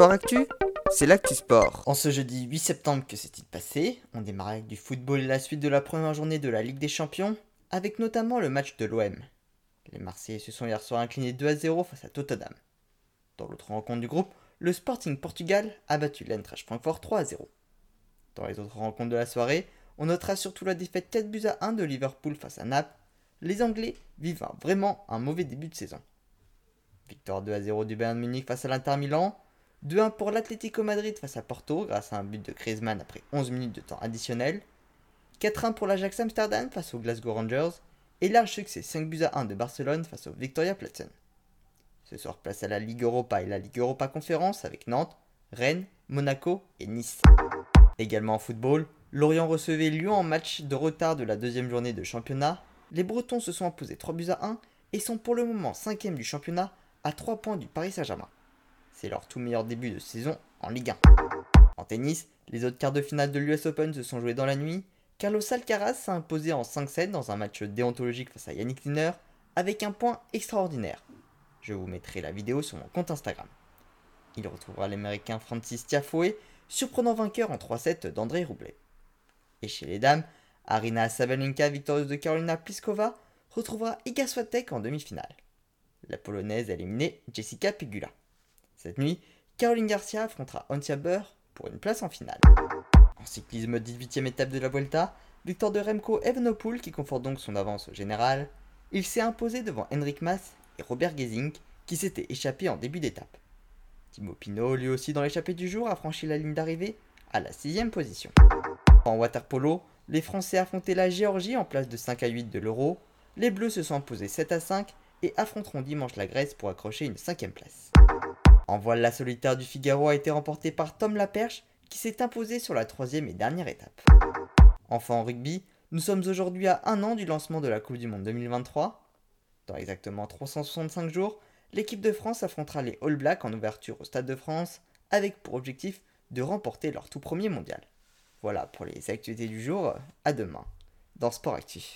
Sport Actu, c'est l'actu sport. En ce jeudi 8 septembre, que s'est-il passé On démarre avec du football et la suite de la première journée de la Ligue des Champions, avec notamment le match de l'OM. Les Marseillais se sont hier soir inclinés 2 à 0 face à Tottenham. Dans l'autre rencontre du groupe, le Sporting Portugal a battu l'Eintracht Francfort 3 à 0. Dans les autres rencontres de la soirée, on notera surtout la défaite 4 buts à 1 de Liverpool face à Naples. Les Anglais vivent vraiment un mauvais début de saison. Victoire 2 à 0 du Bayern Munich face à l'Inter Milan. 2-1 pour l'Atlético Madrid face à Porto grâce à un but de Griezmann après 11 minutes de temps additionnel. 4-1 pour l'Ajax Amsterdam face aux Glasgow Rangers. Et large succès 5 buts à 1 de Barcelone face au Victoria Platzen. Ce soir, place à la Ligue Europa et la Ligue Europa Conférence avec Nantes, Rennes, Monaco et Nice. Également en football, Lorient recevait Lyon en match de retard de la deuxième journée de championnat. Les Bretons se sont imposés 3 buts à 1 et sont pour le moment 5 du championnat à 3 points du Paris Saint-Germain. C'est leur tout meilleur début de saison en Ligue 1. En tennis, les autres quarts de finale de l'US Open se sont joués dans la nuit. Carlos Alcaraz s'est imposé en 5-7 dans un match déontologique face à Yannick Sinner avec un point extraordinaire. Je vous mettrai la vidéo sur mon compte Instagram. Il retrouvera l'américain Francis Tiafoe, surprenant vainqueur en 3-7 d'André Roublet. Et chez les dames, Arina Sabalenka, victorieuse de Carolina Pliskova, retrouvera Iga Swiatek en demi-finale. La polonaise a éliminé Jessica Pegula. Cette nuit, Caroline Garcia affrontera Antia Burr pour une place en finale. En cyclisme, 18e étape de la Vuelta, victoire de Remco Evenepoel qui conforte donc son avance au général. Il s'est imposé devant Henrik Mas et Robert Gesink qui s'étaient échappés en début d'étape. Timo Pinot, lui aussi dans l'échappée du jour, a franchi la ligne d'arrivée à la 6 position. En waterpolo, les Français affrontaient la Géorgie en place de 5 à 8 de l'Euro. Les Bleus se sont imposés 7 à 5 et affronteront dimanche la Grèce pour accrocher une cinquième place. En voile, la solitaire du Figaro a été remportée par Tom Laperche qui s'est imposé sur la troisième et dernière étape. Enfin en rugby, nous sommes aujourd'hui à un an du lancement de la Coupe du Monde 2023. Dans exactement 365 jours, l'équipe de France affrontera les All Blacks en ouverture au Stade de France avec pour objectif de remporter leur tout premier mondial. Voilà pour les actualités du jour, à demain dans Sport Actif.